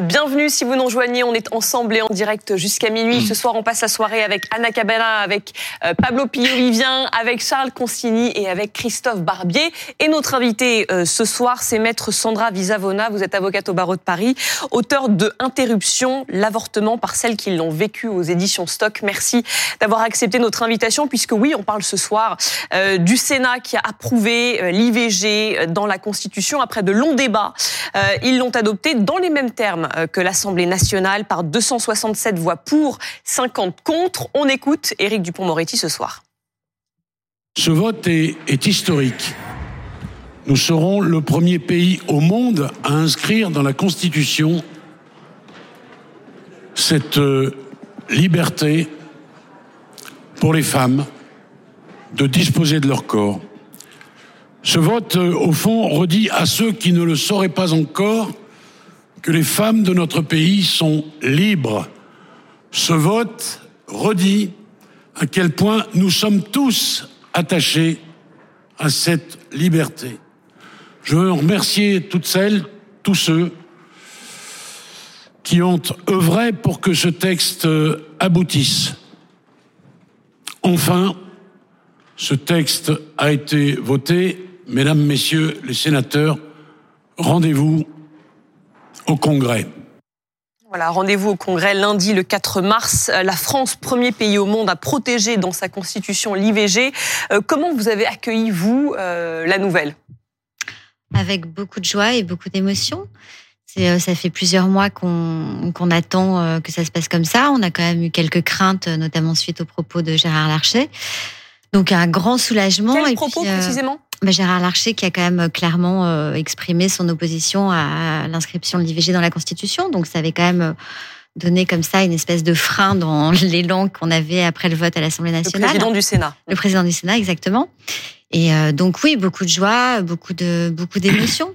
Bienvenue si vous nous rejoignez. On est ensemble et en direct jusqu'à minuit. Ce soir, on passe la soirée avec Anna Cabana, avec euh, Pablo Pillot-Vivien, avec Charles Consigny et avec Christophe Barbier. Et notre invité euh, ce soir, c'est maître Sandra Visavona. Vous êtes avocate au barreau de Paris, auteur de Interruption, l'avortement par celles qui l'ont vécu aux éditions Stock. Merci d'avoir accepté notre invitation puisque oui, on parle ce soir euh, du Sénat qui a approuvé l'IVG dans la Constitution après de longs débats. ils l'ont adopté dans les mêmes termes euh, que l'Assemblée nationale par 267 voix pour, 50 contre. On écoute Éric Dupont-Moretti ce soir. Ce vote est, historique. Nous serons le premier pays au monde à inscrire dans la Constitution cette euh, liberté pour les femmes de disposer de leur corps. Ce vote, euh, au fond, redit à ceux qui ne le sauraient pas encore que les femmes de notre pays sont libres. Ce vote redit à quel point nous sommes tous attachés à cette liberté. Je veux remercier toutes celles, tous ceux qui ont œuvré pour que ce texte aboutisse. Enfin, ce texte a été voté. Mesdames, Messieurs les sénateurs, rendez-vous au Congrès. Voilà, rendez-vous au Congrès lundi le 4 mars. La France, premier pays au monde à protéger dans sa constitution l'IVG. Euh, comment vous avez accueilli, vous, euh, la nouvelle? Avec beaucoup de joie et beaucoup d'émotion. Euh, ça fait plusieurs mois qu'on attend que ça se passe comme ça. On a quand même eu quelques craintes, notamment suite aux propos de Gérard Larcher. Donc un grand soulagement. Quels propos précisément? Bah, Gérard Larcher qui a quand même euh, clairement euh, exprimé son opposition à l'inscription de l'IVG dans la Constitution. Donc ça avait quand même euh, donné comme ça une espèce de frein dans l'élan qu'on avait après le vote à l'Assemblée nationale. Le président du Sénat. Le président du Sénat, exactement. Et donc oui, beaucoup de joie, beaucoup de beaucoup d'émotions.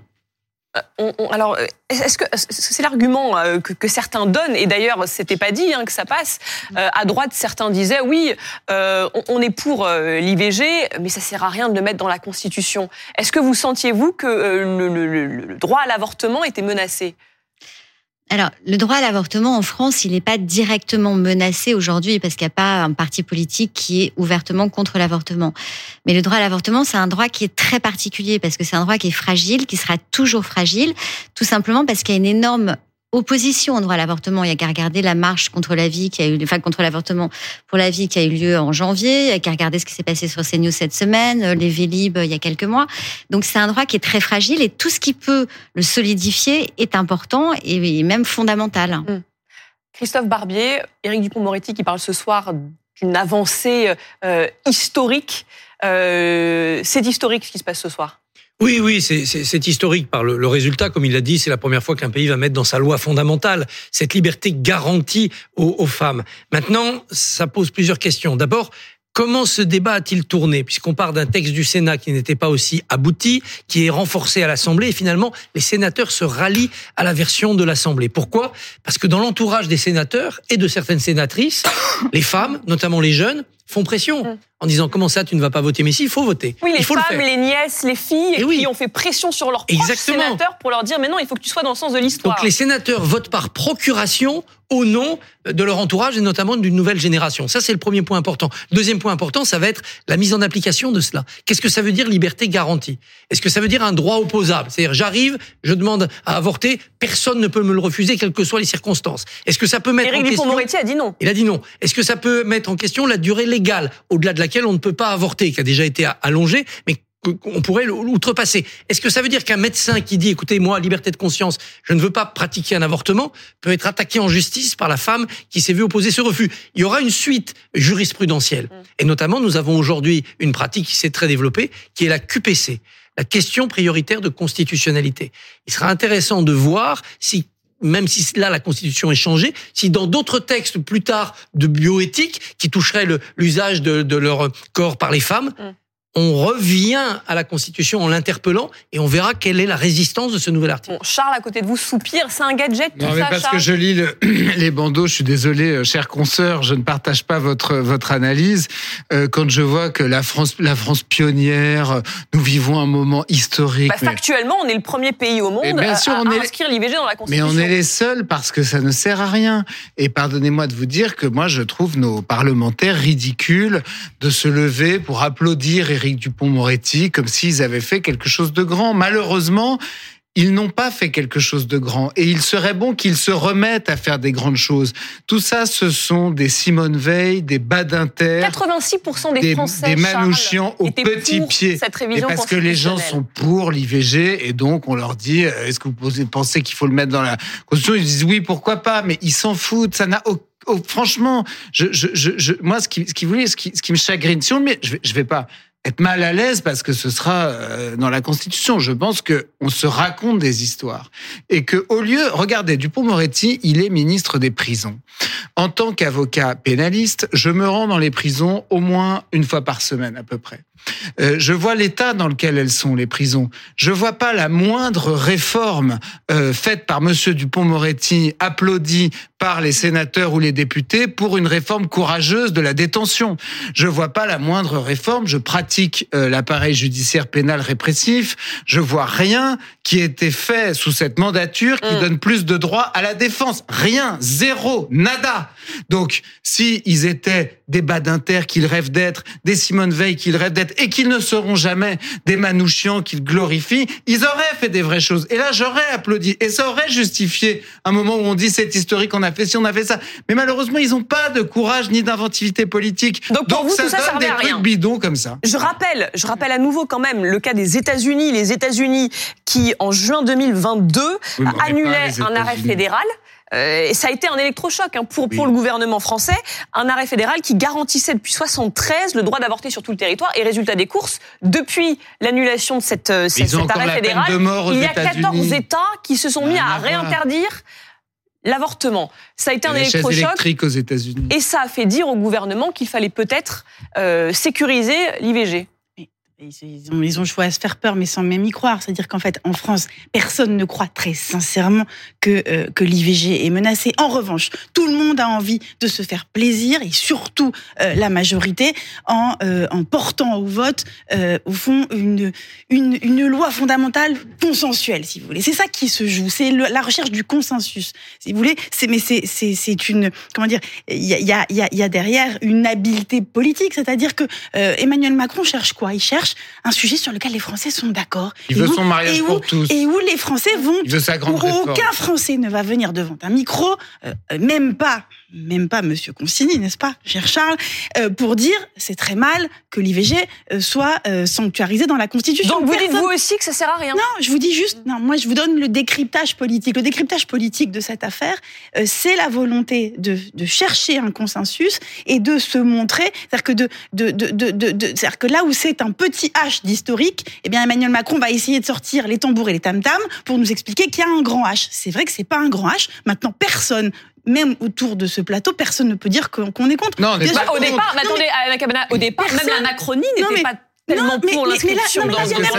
Euh, alors, euh, est-ce que c'est l'argument euh, que, certains donnent Et d'ailleurs, c'était pas dit hein, que ça passe. à droite, certains disaient oui, on, est pour l'IVG, mais ça sert à rien de le mettre dans la Constitution. Est-ce que vous sentiez vous que le droit à l'avortement était menacé? Alors, le droit à l'avortement en France, il n'est pas directement menacé aujourd'hui parce qu'il n'y a pas un parti politique qui est ouvertement contre l'avortement. Mais le droit à l'avortement, c'est un droit qui est très particulier parce que c'est un droit qui est fragile, qui sera toujours fragile, tout simplement parce qu'il y a une énorme opposition au droit à l'avortement. Il y a qu'à regarder la marche contre la vie qui a eu, enfin contre l'avortement pour la vie qui a eu lieu en janvier. Il y a qu'à regarder ce qui s'est passé sur CNews cette semaine, euh, les Vélib euh, il y a quelques mois. Donc c'est un droit qui est très fragile et tout ce qui peut le solidifier est important et même fondamental. Mmh. Christophe Barbier, Éric Dupont-Moretti qui parle ce soir d'une avancée euh, historique. c'est historique ce qui se passe ce soir. Oui, oui, c'est historique par le, résultat. Comme il l'a dit, c'est la première fois qu'un pays va mettre dans sa loi fondamentale cette liberté garantie aux, aux femmes. Maintenant, ça pose plusieurs questions. D'abord, Comment ce débat a-t-il tourné? Puisqu'on part d'un texte du Sénat qui n'était pas aussi abouti, qui est renforcé à l'Assemblée, et finalement, les sénateurs se rallient à la version de l'Assemblée. Pourquoi? Parce que dans l'entourage des sénateurs et de certaines sénatrices, les femmes, notamment les jeunes, font pression mm. en disant comment ça tu ne vas pas voter mais si il faut voter. Oui les il faut femmes les nièces les filles et qui ont fait pression sur leurs sénateurs pour leur dire mais non il faut que tu sois dans le sens de l'histoire. Donc les sénateurs votent par procuration au nom de leur entourage et notamment d'une nouvelle génération. Ça c'est le premier point important. Deuxième point important ça va être la mise en application de cela. Qu'est-ce que ça veut dire liberté garantie? Est-ce que ça veut dire un droit opposable? C'est-à-dire j'arrive je demande à avorter personne ne peut me le refuser quelles que soient les circonstances. Est-ce que ça peut mettre Éric en question a dit non. Il a dit non. Est-ce que ça peut mettre en question la durée légale, au-delà de laquelle on ne peut pas avorter, qui a déjà été allongée, mais qu'on pourrait l'outrepasser. Est-ce que ça veut dire qu'un médecin qui dit, écoutez, moi, liberté de conscience, je ne veux pas pratiquer un avortement, peut être attaqué en justice par la femme qui s'est vue opposer ce refus? Il y aura une suite jurisprudentielle. Mm. Et notamment, nous avons aujourd'hui une pratique qui s'est très développée, qui est la QPC, la question prioritaire de constitutionnalité. Il sera intéressant de voir si même si là la Constitution est changée, si dans d'autres textes plus tard de bioéthique qui toucheraient l'usage de, leur corps par les femmes, mm. On revient à la Constitution en l'interpellant et on verra quelle est la résistance de ce nouvel article. Bon, Charles, à côté de vous, soupire. C'est un gadget, tout Non, mais ça, parce Charles que je lis le- les bandeaux, je suis désolé, euh, chers consoeurs, je ne partage pas votre votre analyse. Euh, quand je vois que la France, la France pionnière, euh, nous vivons un moment historique. Bah, mais- factuellement, on est le premier pays au monde Mais bien à, sûr, à on est- inscrire l'IVG dans la Mais Constitution. on est les seuls parce que ça ne sert à rien. Et pardonnez-moi de vous dire que moi, je trouve nos parlementaires ridicules de se lever pour applaudir Éric Dupont-Moretti comme s'ils avaient fait quelque chose de grand. Malheureusement, ils n'ont pas fait quelque chose de grand. Et il serait bon qu'ils se remettent à faire des grandes choses. Tout ça, ce sont des Simone Veil, des Badinter, 86% des, des, Français, des pieds. Cette Et révision parce que les gens sont pour l'IVG et donc on leur dit euh, est-ce que vous pensez qu'il faut le mettre dans la constitution? Ils disent oui, pourquoi pas, mais ils s'en foutent. Ça n'a au- au- franchement, je, je, je, je- moi ce qui, ce qui voulait, ce qui, ce qui me chagrine, si on le met, je vais, je vais pas être mal à l'aise parce que ce sera euh, dans la Constitution. Je pense que on se raconte des histoires et que au lieu, regardez, Dupont-Moretti, il est ministre des prisons. En tant qu'avocat pénaliste, je me rends dans les prisons au moins une fois par semaine à peu près. Euh, je vois l'état dans lequel elles sont, les prisons. Je vois pas la moindre réforme euh, faite par Monsieur Dupont-Moretti, applaudie par les sénateurs ou les députés pour une réforme courageuse de la détention. Je vois pas la moindre réforme. Je pratique euh, l'appareil judiciaire pénal répressif. Je vois rien qui ait été fait sous cette mandature qui Mm. donne plus de droits à la défense. Rien, zéro, nada. Donc, si ils étaient des Badinter qu'ils rêvent d'être, des Simone Veil qu'ils rêvent d'être, et qu'ils ne seront jamais des Manouchians qu'ils glorifient, ils auraient fait des vraies choses. Et là, j'aurais applaudi. Et ça aurait justifié un moment où on dit c'est historique, on a fait ci, on a fait ça. Mais malheureusement, ils n'ont pas de courage ni d'inventivité politique. Donc, pour vous, ça tout ça donne servait des à rien. trucs bidons comme ça. Je rappelle, je rappelle à nouveau quand même le cas des États-Unis. Les États-Unis qui, en juin 2022, Oui, annulaient un arrêt fédéral. Euh, et ça a été un électrochoc hein, pour, pour le gouvernement français, un arrêt fédéral qui garantissait depuis 73 le droit d'avorter sur tout le territoire. Et résultat des courses, depuis l'annulation de cette, euh, Ils cet arrêt fédéral, il y a États-Unis. 14 États qui se sont mis Rien à réinterdire l'avortement. Ça a été un électrochoc. électriques aux États-Unis. Et ça a fait dire au gouvernement qu'il fallait peut-être euh, sécuriser l'IVG. Ils, ont, ils ont à se faire peur, mais sans même y croire. C'est-à-dire qu'en fait, en France, personne ne croit très sincèrement que, euh, l'IVG est menacée. En revanche, tout le monde a envie de se faire plaisir, et surtout euh, la majorité, en, euh, en portant au vote, au fond, une, loi fondamentale consensuelle, si vous voulez. C'est ça qui se joue. C'est la recherche du consensus, si vous voulez. Mais c'est, une, comment dire, il y a, y, a, derrière une habileté politique, c'est-à-dire que Emmanuel Macron cherche quoi? Il cherche un sujet sur lequel les Français sont d'accord. Il Et veut où- son mariage et où- pour tous. Et où les Français vont Il veut sa grande où aucun Français ne va venir devant un micro, euh, euh, même pas, même pas Monsieur Consigny, n'est-ce pas, cher Charles, euh, pour dire c'est très mal que l'IVG euh, soit euh, sanctuarisé dans la Constitution. Donc vous dites Personne- vous aussi que ça sert à rien non, je vous dis juste, non, moi je vous donne le décryptage politique. Le décryptage politique de cette affaire, euh, c'est la volonté de, de chercher un consensus et de se montrer, c'est-à-dire que de, de, de, de, de- de- c'est-à-dire que là où c'est un petit H d'historique, eh bien Emmanuel Macron va essayer de sortir les tambours et les tam-tams pour nous expliquer qu'il y a un grand H. C'est vrai que c'est pas un grand H. Maintenant, personne même autour de ce plateau, personne ne peut dire qu'on est contre. Non, on pas au départ, mais Non, attendez, Cabana, au départ, même personne- la Macronie Non, n'était mais- pas tellement Non, mais- pour l'inscription non, mais dans là, il y a même-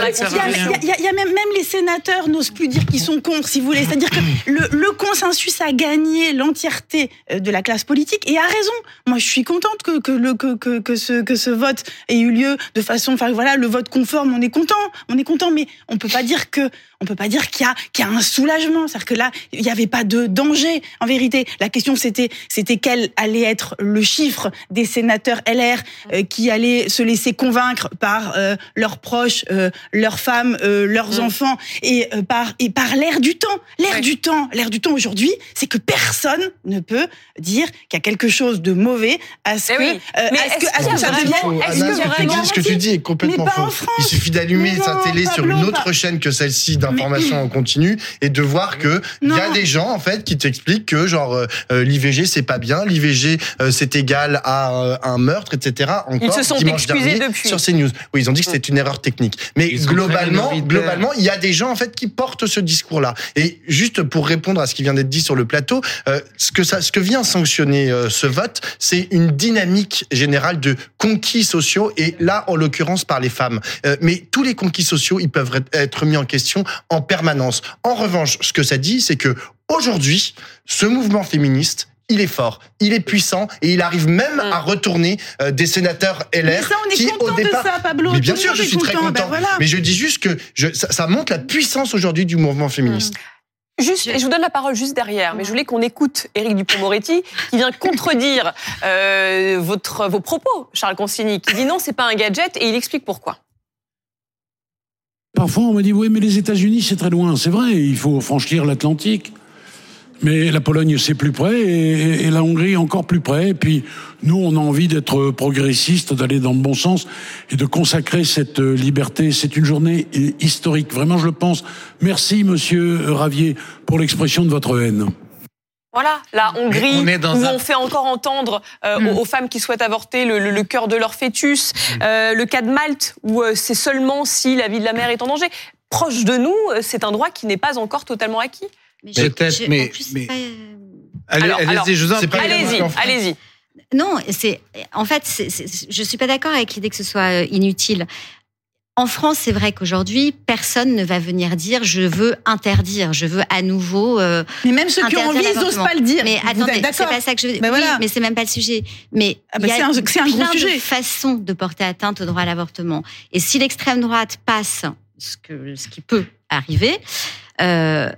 y y a- les sénateurs n'osent plus dire qu'ils sont contre, si vous voulez. C'est-à-dire que le, le consensus a gagné l'entièreté euh, de la classe politique et a raison. Moi, je suis contente que, que, le, que, que, que, ce, que ce vote ait eu lieu de façon, enfin voilà, le vote conforme, on est content, on est content, mais on peut pas dire que, on peut pas dire qu'il y a, qu'il y a un soulagement. C'est-à-dire que là, il n'y avait pas de danger. En vérité, la question c'était, c'était quel allait être le chiffre des sénateurs LR euh, qui allaient se laisser convaincre par euh, leurs proches, euh, leurs femmes, euh, leurs enfants et euh, par et par l'air du temps. L'air Ouais. du temps, l'air du temps aujourd'hui, c'est que personne ne peut dire qu'il y a quelque chose de mauvais à ce Eh que oui. euh, Mais à ce est-ce que, à ce que ça devienne. est-ce que que vraiment- ce que tu dis est complètement Mais faux. Il suffit d'allumer Mais sa télé sur une autre pas- chaîne que celle-ci d'informations en continu et de voir que il y a des gens en fait qui t'expliquent que genre euh, euh, l'IVG c'est pas bien, l'IVG euh, c'est égal à euh, un meurtre, etc. Encore, se sont excusés dernier, depuis. sur CNews. Oui, ils ont dit que c'était une erreur technique. Mais Ils globalement, globalement, il y a des gens en fait qui portent ce discours-là. Et juste pour répondre à ce qui vient d'être dit sur le plateau, euh, ce que ça, ce que vient sanctionner euh, ce vote, c'est une dynamique générale de conquis sociaux et là, en l'occurrence, par les femmes. Euh, mais tous les conquis sociaux, ils peuvent être mis en question en permanence. En revanche, ce que ça dit, c'est que aujourd'hui, ce mouvement féministe il est fort, il est puissant et il arrive même Mm. à retourner euh, des sénateurs LR Mais ça, on est qui content au départ de ça, Pablo. mais bien sûr, je suis très content. Ben voilà. Mais je dis juste que je, ça, ça montre la puissance aujourd'hui du mouvement féministe. Juste, et je vous donne la parole juste derrière, mais je voulais qu'on écoute Éric Dupond-Moretti qui vient contredire euh, votre, vos propos, Charles Consigny, qui dit non, c'est pas un gadget et il explique pourquoi. Parfois, on me dit oui, mais les États-Unis, c'est très loin. C'est vrai, il faut franchir l'Atlantique. Mais la Pologne, c'est plus près, et, la Hongrie, encore plus près. Et puis, nous, on a envie d'être progressistes, d'aller dans le bon sens et de consacrer cette euh, liberté. C'est une journée euh, historique. Vraiment, je le pense. Merci, monsieur Ravier, pour l'expression de votre haine. Voilà, la Hongrie, on est dans où un- on fait encore entendre euh, Mm. aux, aux femmes qui souhaitent avorter le, le- le cœur de leur fœtus. Euh, le cas de Malte, où euh, c'est seulement si la vie de la mère est en danger. Proche de nous, c'est un droit qui n'est pas encore totalement acquis. Mais Peut-être, je- mais- pas, Allez, allez-y, je vous en c'est prie. pas Allez-y, allez-y. Non, c'est en fait, c'est- c'est- je suis pas d'accord avec l'idée que ce soit euh, inutile. En France, c'est vrai qu'aujourd'hui, personne ne va venir dire je veux interdire, je veux à nouveau. euh, Mais même ceux qui ont envie, ils n'osent pas le dire. Mais Vous attendez, c'est pas ça que je veux dire. Ben oui, voilà. mais c'est même pas le sujet. Mais Ah ben il y a c'est un- plein sujet. de façons de porter atteinte au droit à l'avortement. Et si l'extrême droite passe, ce, que, ce qui peut arriver, euh,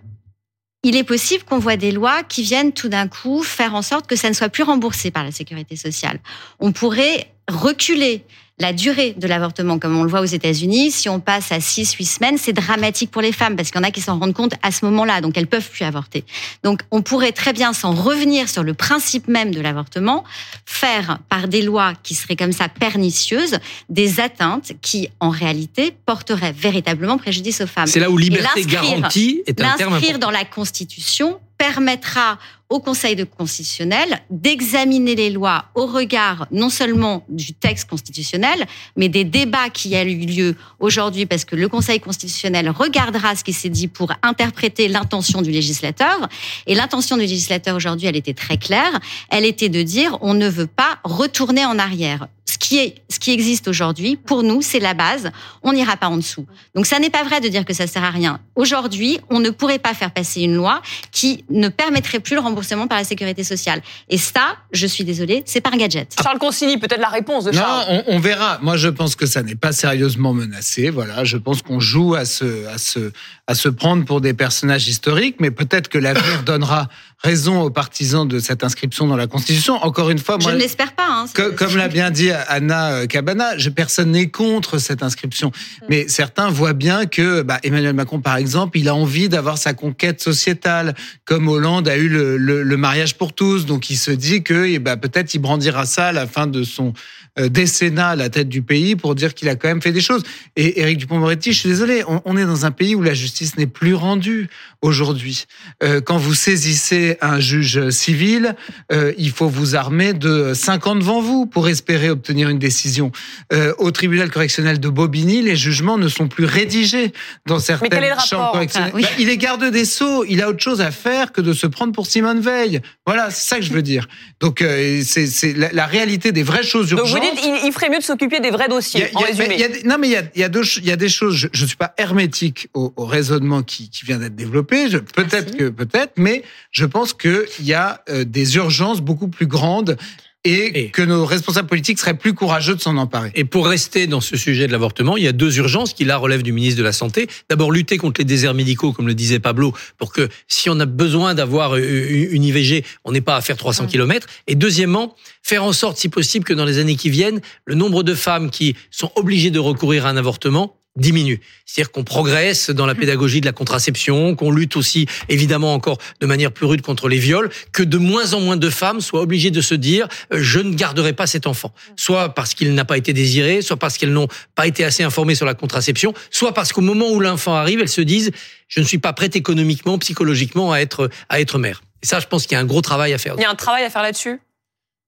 il est possible qu'on voit des lois qui viennent tout d'un coup faire en sorte que ça ne soit plus remboursé par la sécurité sociale. On pourrait reculer la durée de l'avortement, comme on le voit aux États-Unis, si on passe à 6, 8 semaines, c'est dramatique pour les femmes parce qu'il y en a qui s'en rendent compte à ce moment-là, donc elles peuvent plus avorter. Donc on pourrait très bien s'en revenir sur le principe même de l'avortement, faire par des lois qui seraient comme ça pernicieuses des atteintes qui, en réalité, porteraient véritablement préjudice aux femmes. C'est là où liberté l'inscrire- garantie est un terme L'inscrire dans la Constitution permettra au Conseil de constitutionnel d'examiner les lois au regard non seulement du texte constitutionnel, mais des débats qui ont eu lieu aujourd'hui, parce que le Conseil constitutionnel regardera ce qui s'est dit pour interpréter l'intention du législateur. Et l'intention du législateur aujourd'hui, elle était très claire. Elle était de dire on ne veut pas retourner en arrière. Ce qui, est, ce qui existe aujourd'hui, pour nous, c'est la base. On n'ira pas en dessous. Donc, ça n'est pas vrai de dire que ça sert à rien. Aujourd'hui, on ne pourrait pas faire passer une loi qui ne permettrait plus le remboursement par la sécurité sociale. Et ça, je suis désolée, c'est pas un gadget. Charles Consigny, peut-être la réponse de Non, Charles. on, on verra. Moi, je pense que ça n'est pas sérieusement menacé. Voilà, je pense qu'on joue à se, à se, à se prendre pour des personnages historiques, mais peut-être que l'avenir donnera raison aux partisans de cette inscription dans la Constitution. Encore une fois, je moi, ne l'espère pas. Hein, que- comme l'a bien dit Anna euh, Cabana, je, personne n'est contre cette inscription. Mais certains voient bien que bah, Emmanuel Macron, par exemple, il a envie d'avoir sa conquête sociétale, comme Hollande a eu le, le- le mariage pour tous. Donc il se dit que eh ben, peut-être il brandira ça à la fin de son euh, décennat à la tête du pays pour dire qu'il a quand même fait des choses. Et Éric Dupond-Moretti, je suis désolé, on, on est dans un pays où la justice n'est plus rendue aujourd'hui. Euh, quand vous saisissez un juge civil, euh, il faut vous armer de 5 ans devant vous pour espérer obtenir une décision. Euh, au tribunal correctionnel de Bobigny, les jugements ne sont plus rédigés dans certaines quel est le chambres rapport correctionnelles. Ah, oui. Bah, il est garde des Sceaux, il a autre chose à faire que de se prendre pour Simone Veil. Voilà, c'est ça que je veux dire. Donc euh, c'est c'est la, la réalité des vraies choses urgentes. Il, il ferait mieux de s'occuper des vrais dossiers, a- en il y a- résumé. mais il y a des- non, mais il y a, il y a deux ch- il y a des choses. Je ne suis pas hermétique au, au raisonnement qui, qui vient d'être développé. Peut-être que peut-être, mais je pense qu'il y a euh, des urgences beaucoup plus grandes et, Et- que nos responsables politiques seraient plus courageux de s'en emparer. Et pour rester dans ce sujet de l'avortement, il y a deux urgences qui là relèvent du ministre de la Santé. D'abord, lutter contre les déserts médicaux, comme le disait Pablo, pour que si on a besoin d'avoir euh, une IVG, on n'ait pas à faire 300 km. Et deuxièmement, faire en sorte, si possible, que dans les années qui viennent, le nombre de femmes qui sont obligées de recourir à un avortement diminue. C'est-à-dire qu'on progresse dans la pédagogie de la contraception, qu'on lutte aussi évidemment encore de manière plus rude contre les viols, que de moins en moins de femmes soient obligées de se dire euh, je ne garderai pas cet enfant, soit parce qu'il n'a pas été désiré, soit parce qu'elles n'ont pas été assez informées sur la contraception, soit parce qu'au moment où l'enfant arrive, elles se disent je ne suis pas prête économiquement, psychologiquement à être à être mère. Et ça, je pense qu'il y a un gros travail à faire. Il y a un travail à faire là-dessus?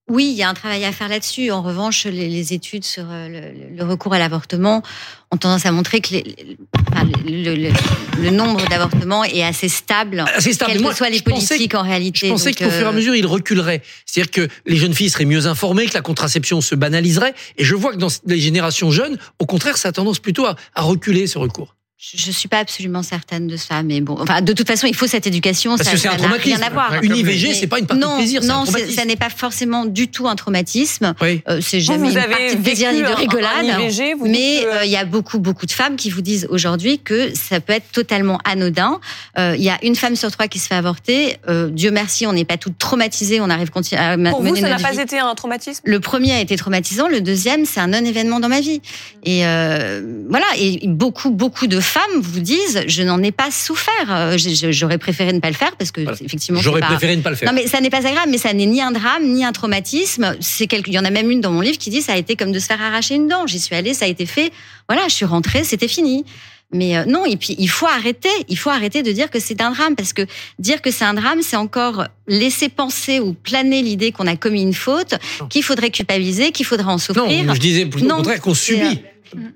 Oui, il y a un travail à faire là-dessus. En revanche, les, les études sur euh, le, le recours à l'avortement ont tendance à montrer que les, enfin, le, le, le, nombre d'avortements est assez stable, Assez stable. quelles que soient les politiques en réalité. Je pensais qu'au fur et à euh, mesure, il reculerait. C'est-à-dire que les jeunes filles seraient mieux informées, que la contraception se banaliserait. Et je vois que dans les générations jeunes, au contraire, ça a tendance plutôt à, à reculer ce recours. Je suis pas absolument certaine de ça, mais bon, enfin, de toute façon, il faut cette éducation. Parce ça, que c'est un traumatisme. rien à voir. Une IVG, c'est pas une partie non, de plaisir, un non, traumatisme. ça n'est pas forcément du tout un traumatisme. Oui. Euh, c'est jamais vous une avez partie de plaisir ni de un- un rigolade. IVG, vous dites mais que- euh, il y a beaucoup, beaucoup de femmes qui vous disent aujourd'hui que ça peut être totalement anodin. Euh, Il y a une femme sur trois qui se fait avorter. Euh, Dieu merci, on n'est pas toutes traumatisées, on arrive à ma- Pour vous, mener ça n'a pas vie. été un traumatisme? Le premier a été traumatisant, le deuxième, c'est un non-événement dans ma vie. Et euh, voilà, et beaucoup, beaucoup de femmes vous disent, je n'en ai pas souffert. Euh, J'aurais préféré ne pas le faire parce que Voilà. effectivement, J'aurais pas- préféré ne pas le faire. non mais ça n'est pas agréable, mais ça n'est ni un drame ni un traumatisme. C'est quelque... Il y en a même une dans mon livre qui dit ça a été comme de se faire arracher une dent. J'y suis allée, ça a été fait. Voilà, je suis rentrée, c'était fini. Mais euh, non, et puis il faut arrêter, il faut arrêter de dire que c'est un drame parce que dire que c'est un drame, c'est encore laisser penser ou planer l'idée qu'on a commis une faute, Non. qu'il faudrait culpabiliser, qu'il faudrait en Non, souffrir. je disais plutôt Non, au contraire qu'on subit.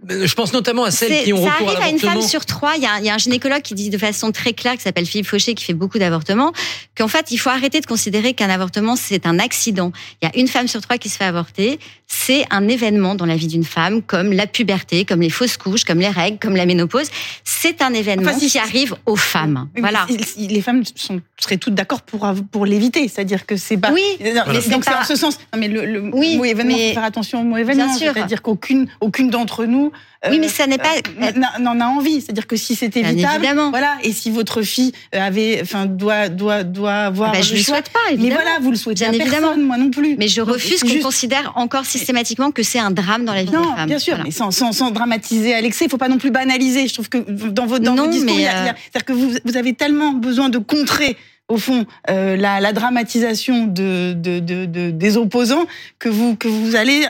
Je pense notamment à celles qui ont ça recours à arrive à une l'avortement. femme sur trois. Il y, a, un- il y a un gynécologue qui dit de façon très claire, qui s'appelle Philippe Fauché, qui fait beaucoup d'avortements, qu'en fait, il faut arrêter de considérer qu'un avortement, c'est un accident. Il y a une femme sur trois qui se fait avorter. C'est un événement dans la vie d'une femme, comme la puberté, comme les fausses couches, comme les règles, comme la ménopause. C'est un événement Enfin, si- qui arrive aux femmes. Mais voilà. si- si les femmes sont, seraient toutes d'accord pour, pour l'éviter, c'est-à-dire que c'est pas. Oui, Non, mais mais c'est donc c'est pas- en ce sens. Non, mais le, le Oui, mot événement, mais- faut faire attention au mot événement. Bien sûr. C'est-à-dire qu'aucune aucune d'entre nous. Oui, euh, mais ça n'est pas- euh, n'a- n'en a envie. C'est-à-dire que si c'est évitable, voilà. Et si votre fille avait, enfin, doit, doit, doit avoir. Bah, je le lui choix- souhaite pas, Mais évidemment. voilà, vous le souhaitez Bien à évidemment. personne, moi non plus. Mais je refuse qu'on juste- considère encore systématiquement que c'est un drame dans la vie Non, d'une femme. bien sûr, Voilà. mais sans, sans, sans dramatiser à l'excès. Il faut pas non plus banaliser. Je trouve que dans vos, dans Non, vos discours, mais, euh, c'est-à-dire que vous, vous avez tellement besoin de contrer, au fond, euh, la, la dramatisation de, de, de, de- des opposants que vous, que vous allez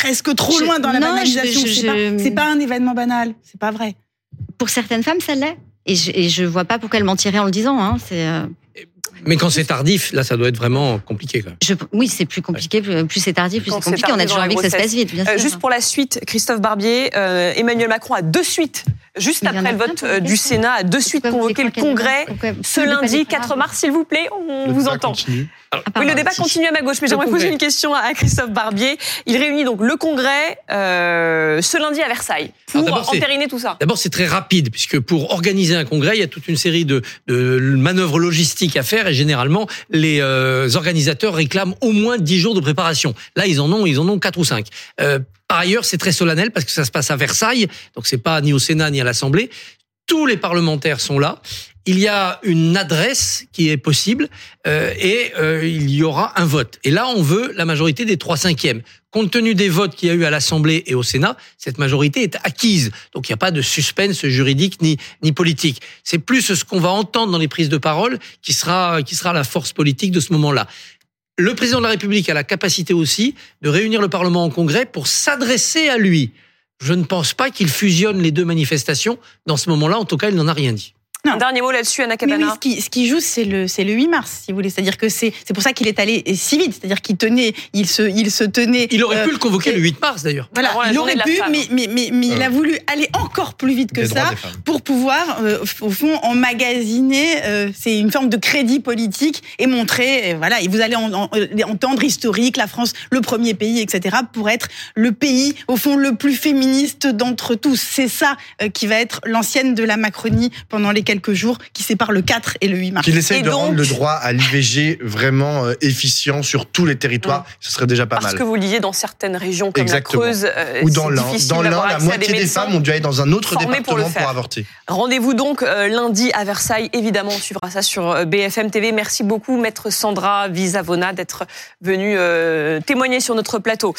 presque trop Je- loin dans la non, banalisation. je- C'est pas, un événement banal. C'est pas vrai. Pour certaines femmes, ça l'est. Et je, je vois pas pourquoi elles mentiraient en le disant. Hein. C'est, euh, Mais quand c'est tardif, là, ça doit être vraiment compliqué. Quand même. je, oui, c'est plus compliqué. Plus, plus c'est tardif, plus c'est compliqué. On a toujours envie que ça se passe vite, bien Euh, sûr. juste pour la suite, Christophe Barbier, euh, Emmanuel Macron a de suite, juste Il après le vote euh, du. Sénat, a de suite convoqué le congrès ce lundi les 4 faire mars, s'il vous plaît. On vous entend. Oui, le débat continue à ma gauche, mais j'aimerais poser une question à Christophe Barbier. Il réunit donc le congrès euh, ce lundi à Versailles pour d'abord, c'est- entériner tout ça. D'abord, c'est très rapide, puisque pour organiser un congrès, il y a toute une série de, de manœuvres logistiques à faire, généralement, les euh, organisateurs réclament au moins 10 jours de préparation. Là, ils en ont, ils en ont 4 ou 5. Euh, par ailleurs, c'est très solennel, parce que ça se passe à Versailles, donc c'est pas ni au Sénat ni à l'Assemblée. Tous les parlementaires sont là. Il y a une adresse qui est possible euh, et euh, il y aura un vote. Et là, on veut la majorité des trois cinquièmes. Compte tenu des votes qu'il y a eu à l'Assemblée et au Sénat, cette majorité est acquise. Donc il n'y a pas de suspense juridique ni, ni politique. C'est plus ce qu'on va entendre dans les prises de parole qui sera, qui sera la force politique de ce moment-là. Le président de la République a la capacité aussi de réunir le Parlement en congrès pour s'adresser à lui. Je ne pense pas qu'il fusionne les deux manifestations. Dans ce moment-là, en tout cas, il n'en a rien dit. Non. Un dernier mot là-dessus, Anna Mais oui, Cabana. ce qui, ce qui joue, c'est le, c'est le 8 mars, si vous voulez. C'est-à-dire que c'est, c'est pour ça qu'il est allé si vite. C'est-à-dire qu'il tenait, il se, il se tenait. Il aurait euh, pu le convoquer c'est- le 8 mars, d'ailleurs. Voilà, il aurait pu, mais, mais, mais, il a voulu aller encore plus vite que Des ça pour pouvoir, euh, au fond, emmagasiner. euh, c'est une forme de crédit politique et montrer, euh, voilà, et vous allez en- en- euh, entendre historique, la France, le premier pays, etc., pour être le pays, au fond, le plus féministe d'entre tous. C'est ça euh, qui va être l'ancienne de la Macronie pendant les quelques jours qui séparent le 4 et le 8 mars. Qu'il essaye Et de donc- rendre le droit à l'IVG vraiment euh, efficient sur tous les territoires, ce serait déjà pas Parce mal. que vous le disiez, dans certaines régions comme Exactement. la Creuse, euh, Ou dans l'Ain. Dans l'Ain, la moitié des femmes ont dû aller dans un autre pour département pour, avorter. Rendez-vous donc euh, lundi à Versailles. Évidemment, on suivra ça sur euh, BFM TV. Merci beaucoup, maître Sandra Visavona, d'être venue euh, témoigner sur notre plateau.